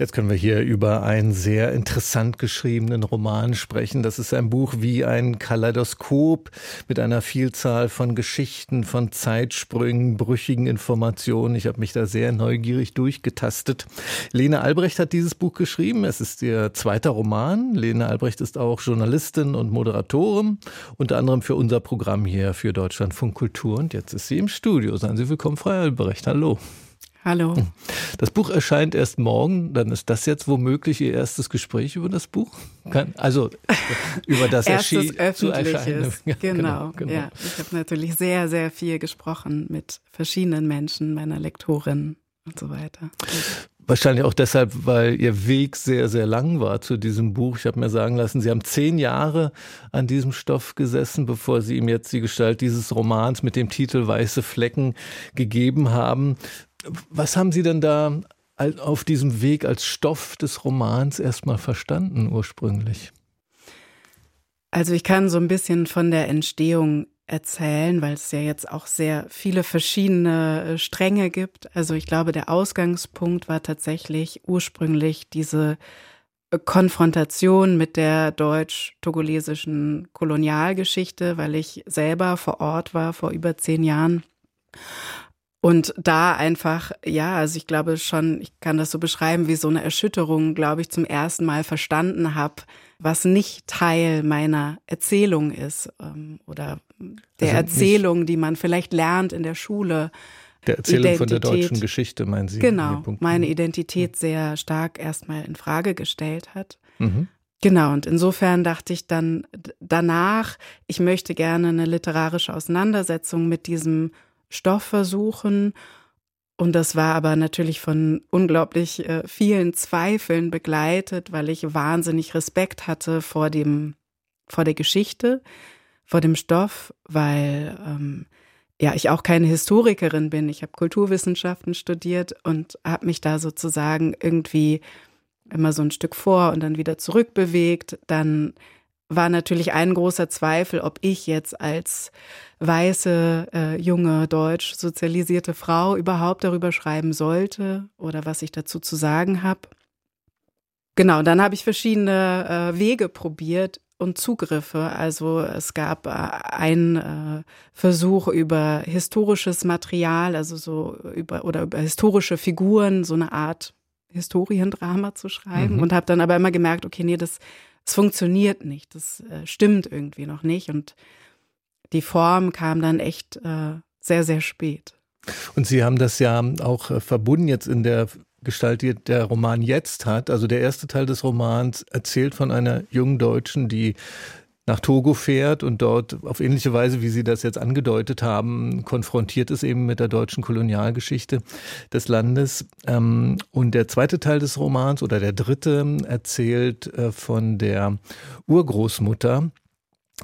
Jetzt können wir hier über einen sehr interessant geschriebenen Roman sprechen. Das ist ein Buch wie ein Kaleidoskop mit einer Vielzahl von Geschichten, von Zeitsprüngen, brüchigen Informationen. Ich habe mich da sehr neugierig durchgetastet. Lene Albrecht hat dieses Buch geschrieben. Es ist ihr zweiter Roman. Lene Albrecht ist auch Journalistin und Moderatorin, unter anderem für unser Programm hier für Deutschlandfunk Kultur. Und jetzt ist sie im Studio. Seien Sie willkommen, Frau Albrecht. Hallo. Hallo. Das Buch erscheint erst morgen. Dann ist das jetzt womöglich Ihr erstes Gespräch über das Buch? also über das Erstes öffentliches. Genau, genau, genau. Ja, ich habe natürlich sehr, sehr viel gesprochen mit verschiedenen Menschen, meiner Lektorin und so weiter. Wahrscheinlich auch deshalb, weil Ihr Weg sehr, sehr lang war zu diesem Buch. Ich habe mir sagen lassen, Sie haben zehn Jahre an diesem Stoff gesessen, bevor Sie ihm jetzt die Gestalt dieses Romans mit dem Titel Weiße Flecken gegeben haben. Was haben Sie denn da auf diesem Weg als Stoff des Romans erstmal verstanden ursprünglich? Also ich kann so ein bisschen von der Entstehung erzählen, weil es ja jetzt auch sehr viele verschiedene äh, Stränge gibt. Also ich glaube, der Ausgangspunkt war tatsächlich ursprünglich diese äh, Konfrontation mit der deutsch-togolesischen Kolonialgeschichte, weil ich selber vor Ort war vor über zehn Jahren und da einfach, ja, also ich glaube schon, ich kann das so beschreiben, wie so eine Erschütterung, glaube ich, zum ersten Mal verstanden habe, was nicht Teil meiner Erzählung ist ähm, oder der also Erzählung, die man vielleicht lernt in der Schule. Der Erzählung Identität, von der deutschen Geschichte, meinen Sie? Genau, meine Identität sehr stark erstmal in Frage gestellt hat. Mhm. Genau, und insofern dachte ich dann danach, ich möchte gerne eine literarische Auseinandersetzung mit diesem Stoff versuchen. Und das war aber natürlich von unglaublich äh, vielen Zweifeln begleitet, weil ich wahnsinnig Respekt hatte vor dem, vor der Geschichte, vor dem Stoff, weil ähm, ja ich auch keine Historikerin bin. Ich habe Kulturwissenschaften studiert und habe mich da sozusagen irgendwie immer so ein Stück vor und dann wieder zurückbewegt. Dann war natürlich ein großer Zweifel, ob ich jetzt als weiße, äh, junge, deutsch sozialisierte Frau überhaupt darüber schreiben sollte oder was ich dazu zu sagen habe. Genau, dann habe ich verschiedene äh, Wege probiert und Zugriffe. Also es gab äh, einen äh, Versuch über historisches Material, also so über oder über historische Figuren, so eine Art Historiendrama zu schreiben mhm. und habe dann aber immer gemerkt, okay, nee, das es funktioniert nicht, das äh, stimmt irgendwie noch nicht und die Form kam dann echt äh, sehr, sehr spät. Und Sie haben das ja auch äh, verbunden jetzt in der Gestalt, die der Roman jetzt hat. Also der erste Teil des Romans erzählt von einer jungen Deutschen, die nach Togo fährt und dort auf ähnliche Weise, wie Sie das jetzt angedeutet haben, konfrontiert ist eben mit der deutschen Kolonialgeschichte des Landes. Ähm, und der zweite Teil des Romans oder der dritte erzählt äh, von der Urgroßmutter,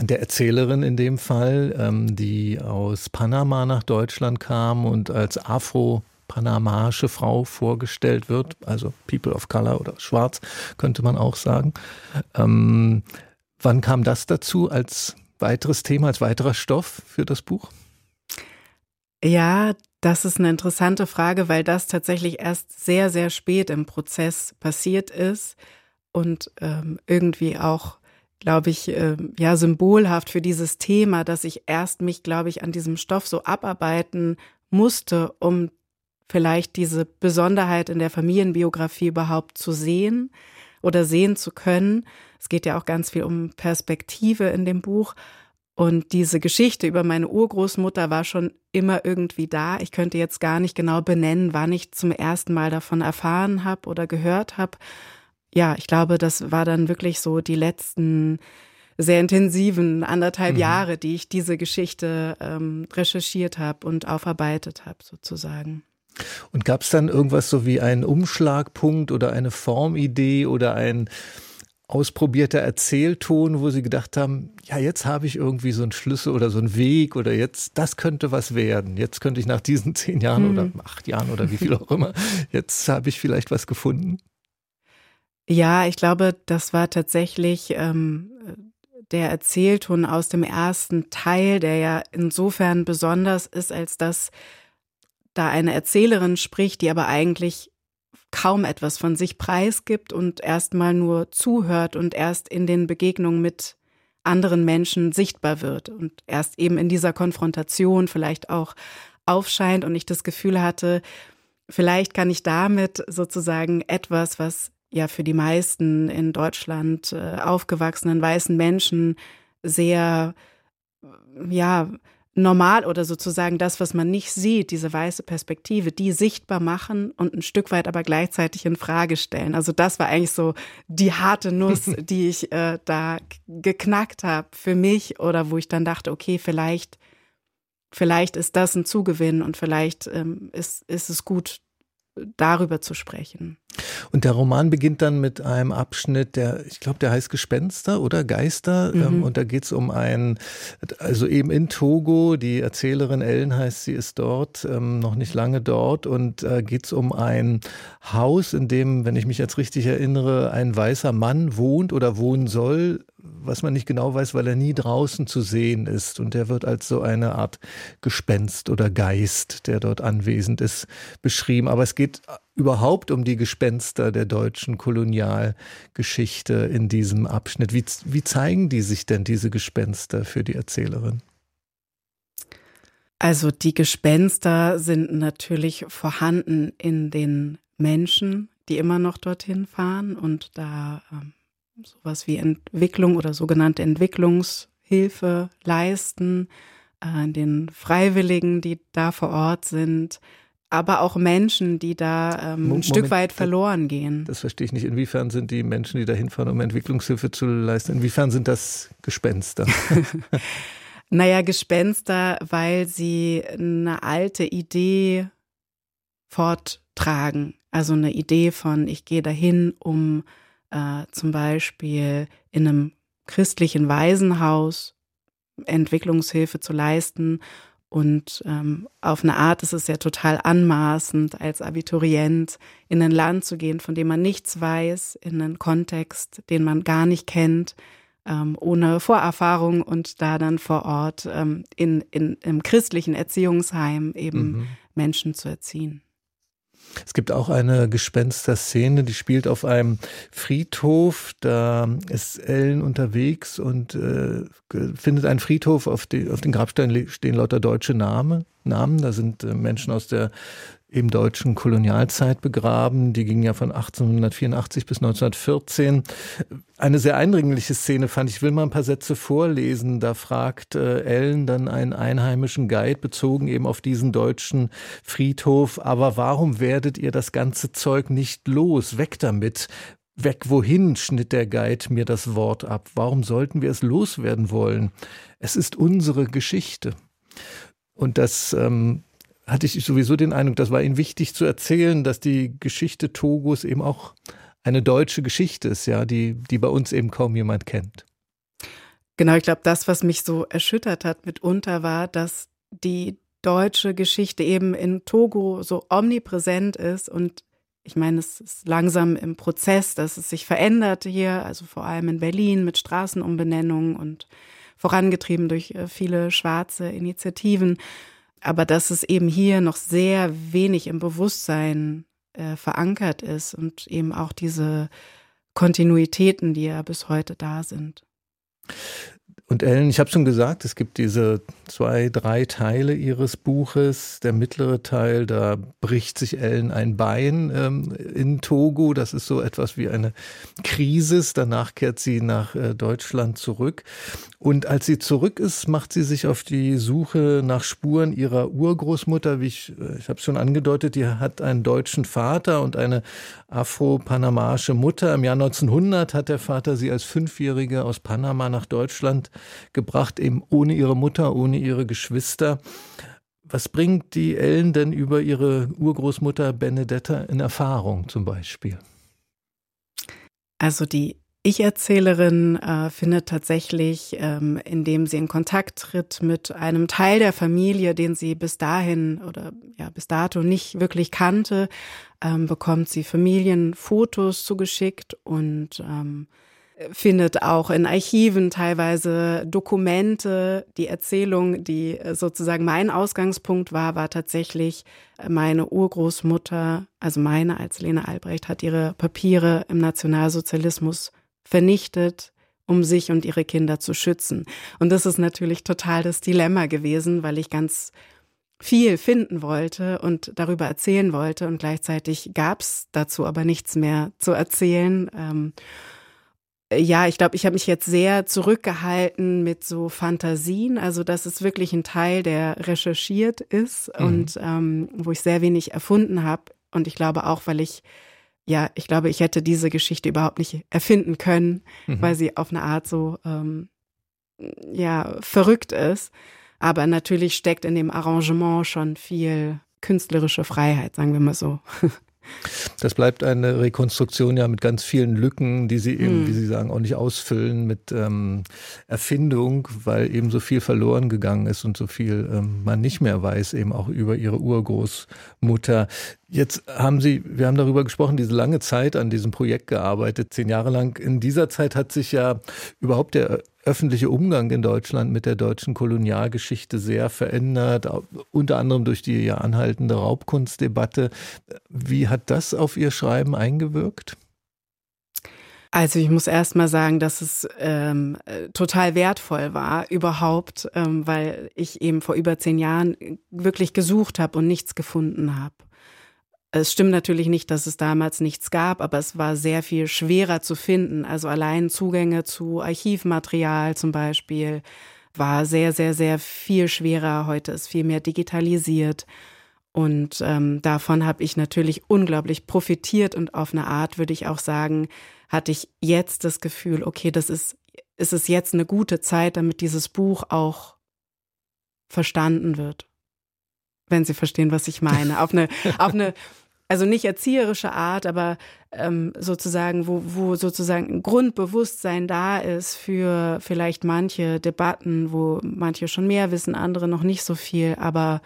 der Erzählerin in dem Fall, ähm, die aus Panama nach Deutschland kam und als Afro panamaische Frau vorgestellt wird, also People of Color oder Schwarz könnte man auch sagen. Ähm, wann kam das dazu als weiteres Thema, als weiterer Stoff für das Buch? Ja, das ist eine interessante Frage, weil das tatsächlich erst sehr, sehr spät im Prozess passiert ist und ähm, irgendwie auch glaube ich, äh, ja, symbolhaft für dieses Thema, dass ich erst mich, glaube ich, an diesem Stoff so abarbeiten musste, um vielleicht diese Besonderheit in der Familienbiografie überhaupt zu sehen oder sehen zu können. Es geht ja auch ganz viel um Perspektive in dem Buch. Und diese Geschichte über meine Urgroßmutter war schon immer irgendwie da. Ich könnte jetzt gar nicht genau benennen, wann ich zum ersten Mal davon erfahren habe oder gehört habe ja, ich glaube, das war dann wirklich so die letzten sehr intensiven anderthalb mhm. Jahre, die ich diese Geschichte ähm, recherchiert habe und aufarbeitet habe, sozusagen. Und gab es dann irgendwas so wie einen Umschlagpunkt oder eine Formidee oder ein ausprobierter Erzählton, wo Sie gedacht haben, ja, jetzt habe ich irgendwie so einen Schlüssel oder so einen Weg oder jetzt, das könnte was werden. Jetzt könnte ich nach diesen zehn Jahren mhm. oder acht Jahren oder wie viel auch immer, jetzt habe ich vielleicht was gefunden. Ja, ich glaube, das war tatsächlich ähm, der Erzählton aus dem ersten Teil, der ja insofern besonders ist, als dass da eine Erzählerin spricht, die aber eigentlich kaum etwas von sich preisgibt und erstmal nur zuhört und erst in den Begegnungen mit anderen Menschen sichtbar wird und erst eben in dieser Konfrontation vielleicht auch aufscheint und ich das Gefühl hatte, vielleicht kann ich damit sozusagen etwas, was ja für die meisten in Deutschland äh, aufgewachsenen weißen Menschen sehr, ja, normal oder sozusagen das, was man nicht sieht, diese weiße Perspektive, die sichtbar machen und ein Stück weit aber gleichzeitig in Frage stellen. Also das war eigentlich so die harte Nuss, die ich äh, da geknackt habe für mich oder wo ich dann dachte, okay, vielleicht, vielleicht ist das ein Zugewinn und vielleicht ähm, ist, ist es gut, darüber zu sprechen. Und der Roman beginnt dann mit einem Abschnitt, der, ich glaube, der heißt Gespenster oder Geister. Mhm. Ähm, und da geht es um ein, also eben in Togo, die Erzählerin Ellen heißt, sie ist dort, ähm, noch nicht lange dort. Und äh, geht es um ein Haus, in dem, wenn ich mich jetzt richtig erinnere, ein weißer Mann wohnt oder wohnen soll, was man nicht genau weiß, weil er nie draußen zu sehen ist. Und der wird als so eine Art Gespenst oder Geist, der dort anwesend ist, beschrieben. Aber es geht überhaupt um die Gespenster der deutschen Kolonialgeschichte in diesem Abschnitt. Wie, wie zeigen die sich denn, diese Gespenster für die Erzählerin? Also die Gespenster sind natürlich vorhanden in den Menschen, die immer noch dorthin fahren und da ähm, sowas wie Entwicklung oder sogenannte Entwicklungshilfe leisten, äh, den Freiwilligen, die da vor Ort sind, aber auch Menschen, die da ähm, ein Stück weit verloren gehen. Das verstehe ich nicht. Inwiefern sind die Menschen, die da hinfahren, um Entwicklungshilfe zu leisten, inwiefern sind das Gespenster? naja, Gespenster, weil sie eine alte Idee forttragen. Also eine Idee von, ich gehe dahin, um äh, zum Beispiel in einem christlichen Waisenhaus Entwicklungshilfe zu leisten. Und ähm, auf eine Art ist es ja total anmaßend, als Abiturient in ein Land zu gehen, von dem man nichts weiß, in einen Kontext, den man gar nicht kennt, ähm, ohne Vorerfahrung und da dann vor Ort ähm, in, in, im christlichen Erziehungsheim eben mhm. Menschen zu erziehen. Es gibt auch eine Gespenster-Szene, die spielt auf einem Friedhof. Da ist Ellen unterwegs und äh, findet einen Friedhof, auf, die, auf den Grabsteinen stehen lauter deutsche Name, Namen. Da sind äh, Menschen aus der eben deutschen Kolonialzeit begraben. Die ging ja von 1884 bis 1914. Eine sehr eindringliche Szene fand ich. Ich will mal ein paar Sätze vorlesen. Da fragt äh, Ellen dann einen einheimischen Guide bezogen eben auf diesen deutschen Friedhof. Aber warum werdet ihr das ganze Zeug nicht los? Weg damit. Weg wohin, schnitt der Guide mir das Wort ab. Warum sollten wir es loswerden wollen? Es ist unsere Geschichte. Und das ähm, hatte ich sowieso den Eindruck, das war ihnen wichtig zu erzählen, dass die Geschichte Togos eben auch eine deutsche Geschichte ist, ja, die, die bei uns eben kaum jemand kennt. Genau, ich glaube, das, was mich so erschüttert hat mitunter, war, dass die deutsche Geschichte eben in Togo so omnipräsent ist und ich meine, es ist langsam im Prozess, dass es sich verändert hier, also vor allem in Berlin mit Straßenumbenennungen und vorangetrieben durch äh, viele schwarze Initiativen aber dass es eben hier noch sehr wenig im Bewusstsein äh, verankert ist und eben auch diese Kontinuitäten, die ja bis heute da sind. Und Ellen, ich habe schon gesagt, es gibt diese zwei, drei Teile ihres Buches. Der mittlere Teil, da bricht sich Ellen ein Bein ähm, in Togo. Das ist so etwas wie eine Krise. Danach kehrt sie nach äh, Deutschland zurück. Und als sie zurück ist, macht sie sich auf die Suche nach Spuren ihrer Urgroßmutter. Wie ich, äh, ich habe schon angedeutet, die hat einen deutschen Vater und eine afro-panamaische Mutter. Im Jahr 1900 hat der Vater sie als Fünfjährige aus Panama nach Deutschland gebracht, eben ohne ihre Mutter, ohne ihre Geschwister. Was bringt die Ellen denn über ihre Urgroßmutter Benedetta in Erfahrung zum Beispiel? Also die ich-Erzählerin äh, findet tatsächlich, ähm, indem sie in Kontakt tritt mit einem Teil der Familie, den sie bis dahin oder ja bis dato nicht wirklich kannte, ähm, bekommt sie Familienfotos zugeschickt und ähm, findet auch in Archiven teilweise Dokumente. Die Erzählung, die sozusagen mein Ausgangspunkt war, war tatsächlich meine Urgroßmutter, also meine als Lena Albrecht, hat ihre Papiere im Nationalsozialismus vernichtet, um sich und ihre Kinder zu schützen. Und das ist natürlich total das Dilemma gewesen, weil ich ganz viel finden wollte und darüber erzählen wollte und gleichzeitig gab es dazu aber nichts mehr zu erzählen. Ähm, ja, ich glaube, ich habe mich jetzt sehr zurückgehalten mit so Fantasien. Also das ist wirklich ein Teil, der recherchiert ist mhm. und ähm, wo ich sehr wenig erfunden habe. Und ich glaube auch, weil ich, ja, ich glaube, ich hätte diese Geschichte überhaupt nicht erfinden können, mhm. weil sie auf eine Art so, ähm, ja, verrückt ist. Aber natürlich steckt in dem Arrangement schon viel künstlerische Freiheit, sagen wir mal so. Das bleibt eine Rekonstruktion ja mit ganz vielen Lücken, die Sie eben, hm. wie Sie sagen, auch nicht ausfüllen mit ähm, Erfindung, weil eben so viel verloren gegangen ist und so viel ähm, man nicht mehr weiß, eben auch über Ihre Urgroßmutter. Jetzt haben Sie, wir haben darüber gesprochen, diese lange Zeit an diesem Projekt gearbeitet, zehn Jahre lang. In dieser Zeit hat sich ja überhaupt der öffentliche Umgang in Deutschland mit der deutschen Kolonialgeschichte sehr verändert, unter anderem durch die ja anhaltende Raubkunstdebatte. Wie hat das auf Ihr Schreiben eingewirkt? Also ich muss erst mal sagen, dass es ähm, total wertvoll war überhaupt, ähm, weil ich eben vor über zehn Jahren wirklich gesucht habe und nichts gefunden habe. Es stimmt natürlich nicht, dass es damals nichts gab, aber es war sehr viel schwerer zu finden. Also allein Zugänge zu Archivmaterial zum Beispiel war sehr, sehr, sehr viel schwerer. Heute ist viel mehr digitalisiert. Und ähm, davon habe ich natürlich unglaublich profitiert und auf eine Art würde ich auch sagen, hatte ich jetzt das Gefühl, okay, das ist, ist es jetzt eine gute Zeit, damit dieses Buch auch verstanden wird. Wenn Sie verstehen, was ich meine. Auf eine, auf eine also nicht erzieherische Art, aber ähm, sozusagen, wo, wo sozusagen ein Grundbewusstsein da ist für vielleicht manche Debatten, wo manche schon mehr wissen, andere noch nicht so viel, aber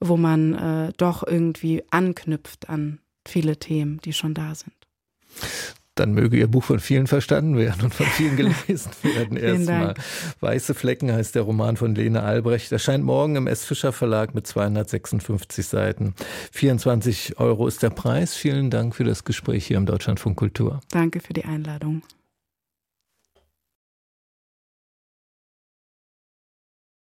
wo man äh, doch irgendwie anknüpft an viele Themen, die schon da sind dann möge Ihr Buch von vielen verstanden werden und von vielen gelesen werden. Erstmal. Weiße Flecken heißt der Roman von Lene Albrecht. Erscheint morgen im S. Fischer Verlag mit 256 Seiten. 24 Euro ist der Preis. Vielen Dank für das Gespräch hier im Deutschlandfunk Kultur. Danke für die Einladung.